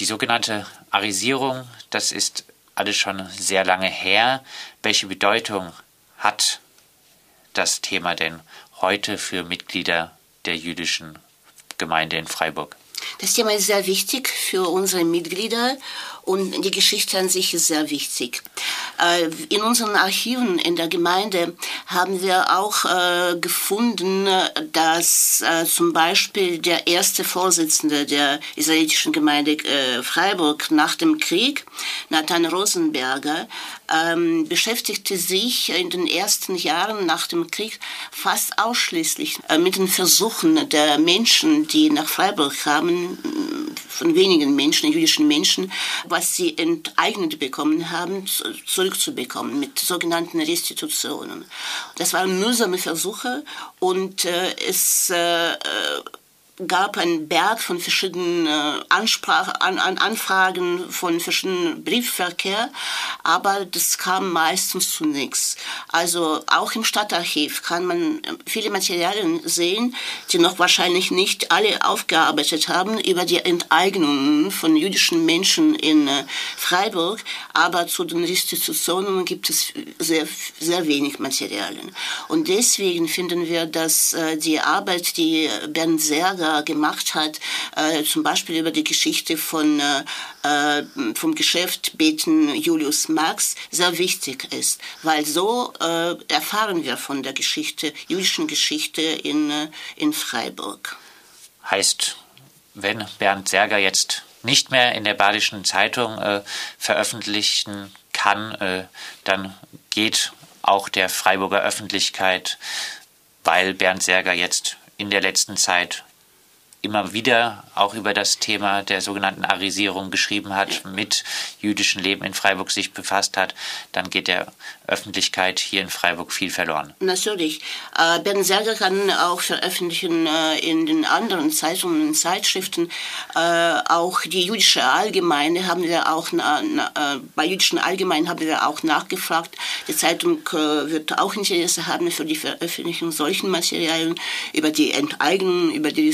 Die sogenannte Arisierung, das ist alles schon sehr lange her. Welche Bedeutung hat das Thema denn heute für Mitglieder der jüdischen Gemeinde in Freiburg? Das Thema ist sehr wichtig für unsere Mitglieder und die Geschichte an sich ist sehr wichtig. Äh, in unseren Archiven in der Gemeinde haben wir auch äh, gefunden, dass äh, zum Beispiel der erste Vorsitzende der israelitischen Gemeinde Freiburg nach dem Krieg, Nathan Rosenberger, ähm, beschäftigte sich in den ersten Jahren nach dem Krieg fast ausschließlich mit den Versuchen der Menschen, die nach Freiburg kamen, von wenigen Menschen, jüdischen Menschen, was sie enteignet bekommen haben, zurückzubekommen mit sogenannten Restitutionen. Das waren mühsame Versuche und äh, es äh, äh gab einen Berg von verschiedenen äh, Ansprach, an, an Anfragen, von verschiedenen Briefverkehr, aber das kam meistens zu nichts. Also auch im Stadtarchiv kann man viele Materialien sehen, die noch wahrscheinlich nicht alle aufgearbeitet haben über die Enteignungen von jüdischen Menschen in äh, Freiburg, aber zu den Restitutionen gibt es sehr, sehr wenig Materialien. Und deswegen finden wir, dass äh, die Arbeit, die Bernd Serger Berger gemacht hat, äh, zum Beispiel über die Geschichte von, äh, äh, vom Geschäft Beten Julius Marx, sehr wichtig ist, weil so äh, erfahren wir von der Geschichte, jüdischen Geschichte in, äh, in Freiburg. Heißt, wenn Bernd Serger jetzt nicht mehr in der Badischen Zeitung äh, veröffentlichen kann, dann geht auch der Freiburger Öffentlichkeit, weil Bernd Serger jetzt in der letzten Zeit immer wieder auch über das Thema der sogenannten Arisierung geschrieben hat, mit jüdischem Leben in Freiburg sich befasst hat, dann geht der Öffentlichkeit hier in Freiburg viel verloren. Natürlich. Äh, Bernd Serger kann auch veröffentlichen äh, in den anderen Zeitungen und Zeitschriften. Äh, auch die jüdische Allgemeine haben wir auch, bei jüdischen Allgemeinen haben wir auch nachgefragt. Die Zeitung wird auch Interesse haben für die Veröffentlichung solchen Materialien über die Enteignung, über die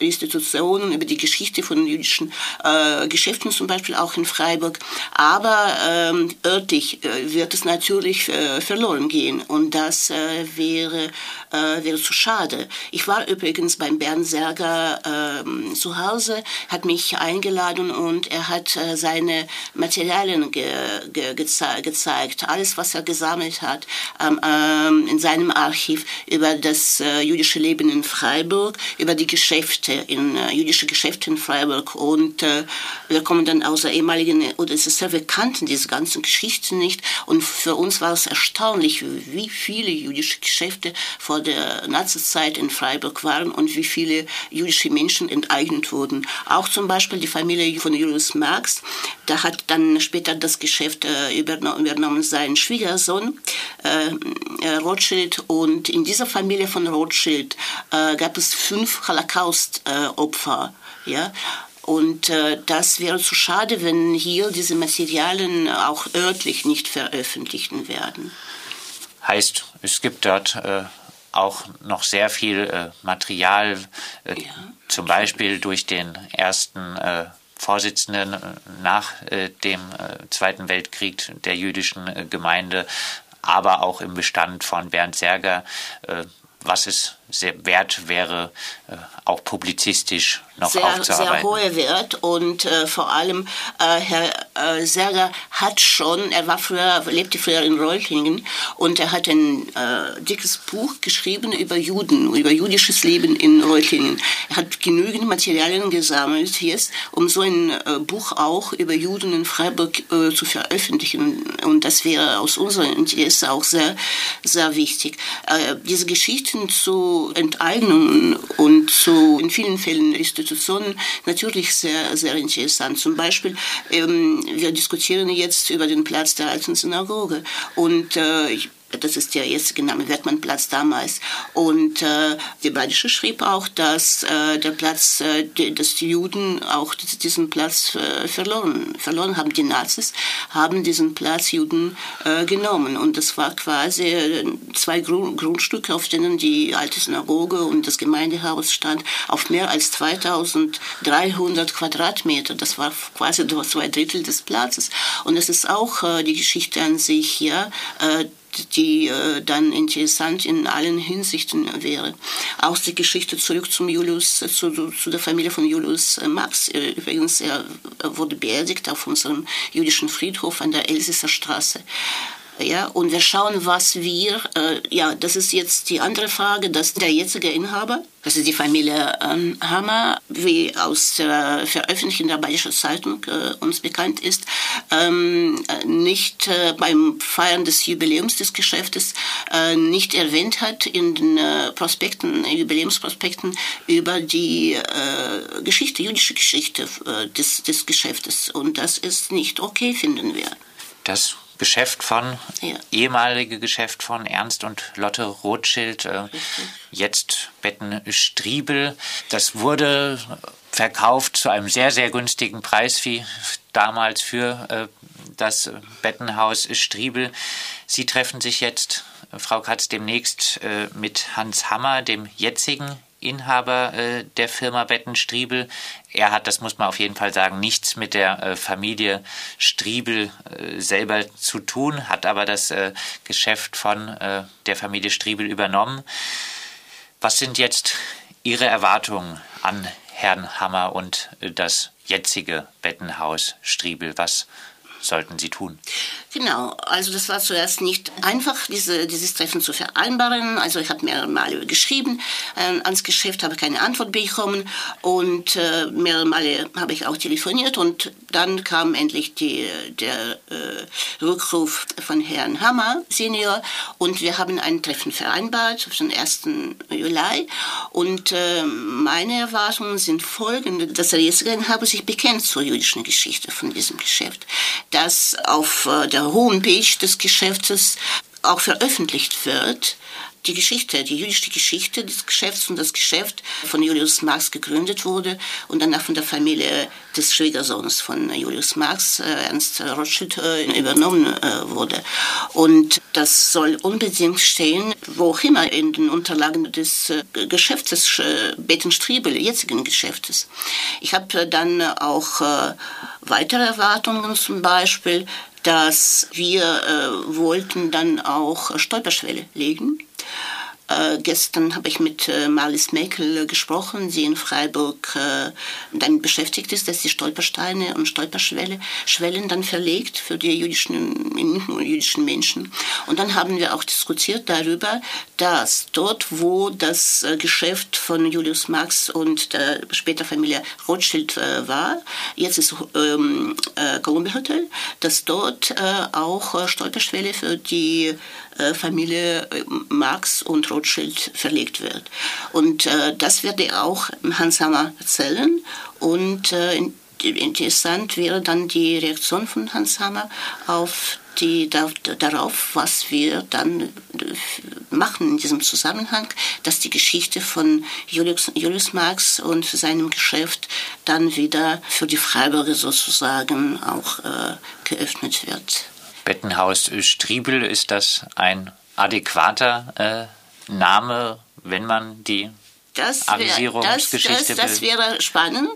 Institutionen, über die Geschichte von jüdischen äh, Geschäften zum Beispiel auch in Freiburg. Aber ähm, örtlich äh, wird es natürlich äh, verloren gehen und das äh, wäre, äh, wäre zu schade. Ich war übrigens beim Bernd Serger ähm, zu Hause, hat mich eingeladen und er hat äh, seine Materialien ge, ge, geze gezeigt, alles was er gesammelt hat ähm, ähm, in seinem Archiv über das jüdische Leben in Freiburg, über die Geschäfte Geschäfte, in äh, jüdische Geschäfte in Freiburg und äh, wir kommen dann aus der ehemaligen, oder sehr, wir kannten diese ganzen Geschichten nicht und für uns war es erstaunlich, wie viele jüdische Geschäfte vor der Nazizeit in Freiburg waren und wie viele jüdische Menschen enteignet wurden. Auch zum Beispiel die Familie von Julius Marx, da hat dann später das Geschäft äh, übernommen, übernommen sein Schwiegersohn äh, äh, Rothschild und in dieser Familie von Rothschild äh, gab es fünf Holocaust äh, Opfer. Ja? Und äh, das wäre zu schade, wenn hier diese Materialien auch örtlich nicht veröffentlicht werden. Heißt, es gibt dort äh, auch noch sehr viel äh, Material, äh, ja. zum Beispiel durch den ersten äh, Vorsitzenden nach dem Zweiten Weltkrieg der jüdischen Gemeinde, aber auch im Bestand von Bernd Serger, was es sehr wert wäre, äh, auch publizistisch noch sehr, aufzuarbeiten. Sehr hoher Wert und äh, vor allem äh, Herr äh, Serger hat schon, er war früher, lebte früher in Reutlingen und er hat ein äh, dickes Buch geschrieben über Juden, über jüdisches Leben in Reutlingen. Er hat genügend Materialien gesammelt jetzt, um so ein äh, Buch auch über Juden in Freiburg zu veröffentlichen und das wäre aus unserem Interesse auch sehr, sehr wichtig. Diese Geschichten zu Enteignungen und zu in vielen Fällen Restitutionen natürlich sehr, sehr interessant. Zum Beispiel, ähm, wir diskutieren jetzt über den Platz der alten Synagoge und äh, das ist der jetzige Name, Werkmannplatz damals. Und äh, die Badische schrieb auch, dass äh, der Platz, äh, die, dass die Juden auch diesen Platz äh, verloren, verloren haben. Die Nazis haben diesen Platz Juden äh, genommen. Und das war quasi äh, zwei Grund, Grundstücke, auf denen die alte Synagoge und das Gemeindehaus stand, auf mehr als 2300 Quadratmeter. Das war quasi zwei Drittel des Platzes. Und es ist auch äh, die Geschichte an sich, ja, äh, die äh, dann interessant in allen Hinsichten wäre. Auch die Geschichte zurück zum Julius, zu, zu der Familie von Julius äh, Max. Äh, übrigens, er wurde beerdigt auf unserem jüdischen Friedhof an der Elsisser Straße. Ja, und wir schauen, was wir, äh, ja, das ist jetzt die andere Frage, dass der jetzige Inhaber, das ist die Familie ähm, Hammer, wie aus der Veröffentlichung der Bayerischen Zeitung äh, uns bekannt ist, ähm, nicht äh, beim Feiern des Jubiläums des Geschäftes äh, nicht erwähnt hat in den äh, Prospekten, Jubiläumsprospekten über die äh, Geschichte, jüdische Geschichte des, des Geschäftes. Und das ist nicht okay, finden wir. Das Geschäft von, ja. ehemalige Geschäft von Ernst und Lotte Rothschild, äh, jetzt Betten Striebel. Das wurde verkauft zu einem sehr, sehr günstigen Preis wie damals für äh, das Bettenhaus Striebel. Sie treffen sich jetzt, Frau Katz, demnächst äh, mit Hans Hammer, dem jetzigen Inhaber äh, der Firma Bettenstriebel. Er hat, das muss man auf jeden Fall sagen, nichts mit der äh, Familie Striebel äh, selber zu tun, hat aber das äh, Geschäft von äh, der Familie Striebel übernommen. Was sind jetzt Ihre Erwartungen an Herrn Hammer und äh, das jetzige Bettenhaus Striebel? Was sollten sie tun? Genau, also das war zuerst nicht einfach, diese, dieses Treffen zu vereinbaren. Also ich habe mehrere Male geschrieben äh, ans Geschäft, habe keine Antwort bekommen und äh, mehrere Male habe ich auch telefoniert und dann kam endlich die, der äh, Rückruf von Herrn Hammer, Senior, und wir haben ein Treffen vereinbart auf den 1. Juli und äh, meine Erwartungen sind folgende, dass der jetzige Inhaber sich bekennt zur jüdischen Geschichte von diesem Geschäft, dass auf äh, der der Homepage des Geschäftes auch veröffentlicht wird, die Geschichte, die jüdische Geschichte des Geschäfts und das Geschäft von Julius Marx gegründet wurde und danach von der Familie des Schwiegersohns von Julius Marx, äh, Ernst Rothschild, äh, übernommen wurde. Und das soll unbedingt stehen, wo auch immer in den Unterlagen des Geschäftes Bettenstriebel, jetzigen Geschäftes. Ich habe dann auch weitere Erwartungen, zum Beispiel, dass wir äh, wollten dann auch Stolperschwelle legen äh, gestern habe ich mit äh, Marlies Merkel äh, gesprochen, sie in Freiburg äh, damit beschäftigt ist, dass sie Stolpersteine und Stolperschwelle Schwellen dann verlegt für die jüdischen, jüdischen Menschen. Und dann haben wir auch diskutiert darüber, dass dort, wo das äh, Geschäft von Julius Marx und der später Familie Rothschild äh, war, jetzt ist ähm, äh, Columbia Hotel, dass dort auch Stolperschwelle für die Familie Marx und Rothschild verlegt wird. Und äh, das werde auch Hans Hammer erzählen. Und äh, interessant wäre dann die Reaktion von Hans Hammer auf die, da, darauf, was wir dann machen in diesem Zusammenhang, dass die Geschichte von Julius, Julius Marx und seinem Geschäft dann wieder für die Freiburger sozusagen auch äh, geöffnet wird. Bettenhaus Striebel, ist das ein adäquater äh, Name, wenn man die das Avisierungsgeschichte das, das, das wäre spannend.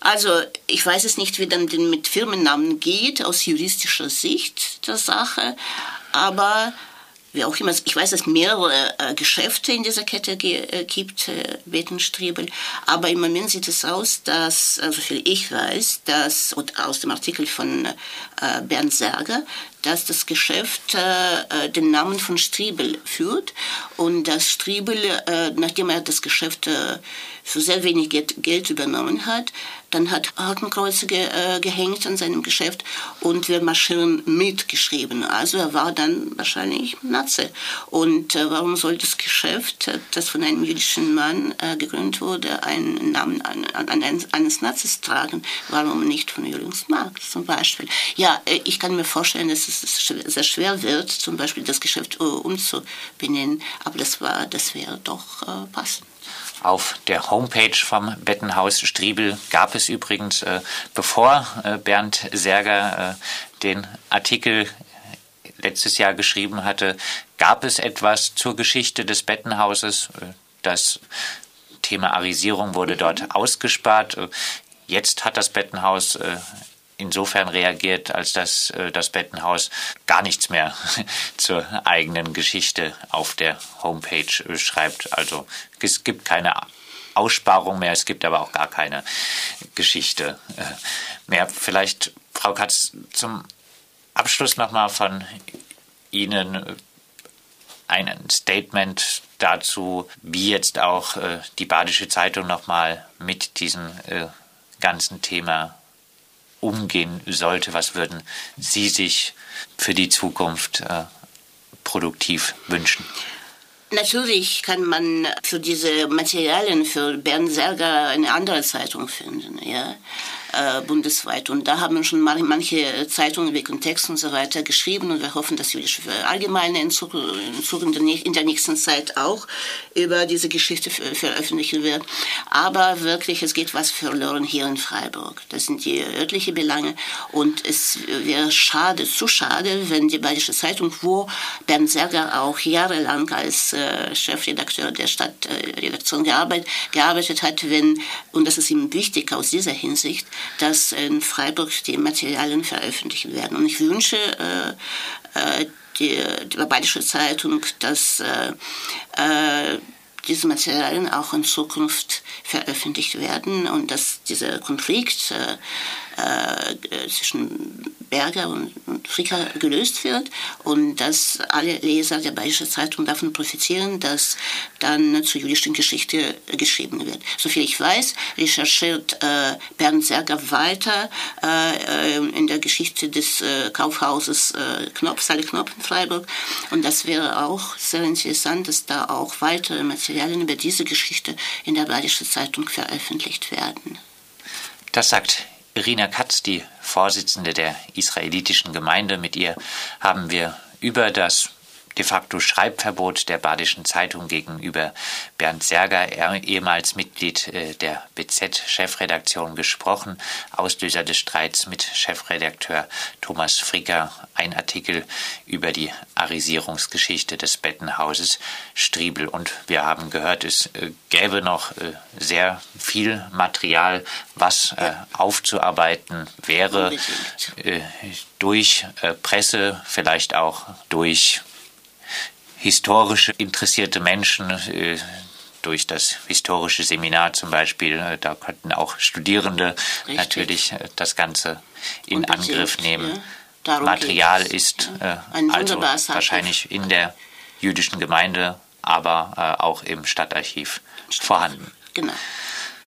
Also ich weiß es nicht, wie dann mit Firmennamen geht aus juristischer Sicht der Sache, aber wie auch immer, ich weiß, dass es mehrere äh, Geschäfte in dieser Kette äh, gibt, äh, Betenstriebel, aber im Moment sieht es aus, dass, also viel ich weiß, dass, und aus dem Artikel von äh, Bernd Serger, dass das Geschäft äh, äh, den Namen von Striebel führt und dass Striebel, äh, nachdem er das Geschäft äh, für sehr wenig Geld, übernommen hat, dann hat Hakenkreuze ge, äh, gehängt an seinem Geschäft und wir marschieren mitgeschrieben. Also er war dann wahrscheinlich Nazi. Und äh, warum soll das Geschäft, das von einem jüdischen Mann äh, gegründet wurde, einen Namen an, an, an, eines Nazis tragen? Warum nicht von Julius Marx zum Beispiel? Ja, äh, ich kann mir vorstellen, dass es es sehr schwer wird, zum Beispiel das Geschäft umzubenennen. Aber das, war, das wäre doch passend. Auf der Homepage vom Bettenhaus Striebel gab es übrigens, äh, bevor äh, Bernd Serger äh, den Artikel letztes Jahr geschrieben hatte, gab es etwas zur Geschichte des Bettenhauses. Das Thema Arisierung wurde dort ausgespart. Jetzt hat das Bettenhaus insofern reagiert, als dass äh, das Bettenhaus gar nichts mehr zur eigenen Geschichte auf der Homepage äh, schreibt. Also es gibt keine Aussparung mehr, es gibt aber auch gar keine Geschichte äh, mehr. Vielleicht, Frau Katz, zum Abschluss nochmal von Ihnen ein Statement dazu, wie jetzt auch die Badische Zeitung nochmal mit diesem ganzen Thema umgehen sollte? Was würden Sie sich für die Zukunft äh, produktiv wünschen? Natürlich kann man für diese Materialien für Bernd Serger eine andere Zeitung finden. Ja äh, bundesweit. Und da haben schon manche Zeitungen wie Kontext und so weiter geschrieben und wir hoffen, dass jüdische Allgemeine in Zukunft in der nächsten Zeit auch über diese Geschichte veröffentlichen wird. Aber wirklich, es geht was verloren hier in Freiburg. Das sind die örtlichen Belange und es wäre schade, zu schade, wenn die Badische Zeitung, wo Bernd Serger auch jahrelang als äh, Chefredakteur der Stadtredaktion gearbeitet, gearbeitet hat, wenn, und das ist ihm wichtig aus dieser Hinsicht, dass in Freiburg die Materialien veröffentlicht werden. Und ich wünsche äh, äh die, die Badische Zeitung, dass äh, äh, diese Materialien auch in Zukunft veröffentlicht werden und dass dieser Konflikt äh, äh, zwischen Berger und, und Fricker gelöst wird und dass alle Leser der Bayerischen Zeitung davon profitieren, dass dann zur jüdischen Geschichte geschrieben wird. Soviel ich weiß, recherchiert äh, Bernd Serger weiter äh, in der Geschichte des äh, Kaufhauses äh, Knopf, Salle Knopf in Freiburg und das wäre auch sehr interessant, dass da auch weitere Materialien über diese Geschichte in der Bayerischen Zeitung veröffentlicht werden. Das sagt Irina Katz, die Vorsitzende der israelitischen Gemeinde, mit ihr haben wir über das de facto Schreibverbot der Badischen Zeitung gegenüber Bernd Serger, ehemals Mitglied äh, der BZ-Chefredaktion, gesprochen. Auslöser des Streits mit Chefredakteur Thomas Fricker, ein Artikel über die Arisierungsgeschichte des Bettenhauses Striebel. Und wir haben gehört, es äh, gäbe noch äh, sehr viel Material, was aufzuarbeiten wäre, durch Presse, vielleicht auch durch historisch interessierte Menschen äh, durch das historische Seminar zum Beispiel, äh, da könnten auch Studierende Richtig. natürlich äh, das Ganze in Angriff nehmen. Ja. Material ist ja. also wahrscheinlich in der jüdischen Gemeinde, aber auch im Stadtarchiv vorhanden. Genau.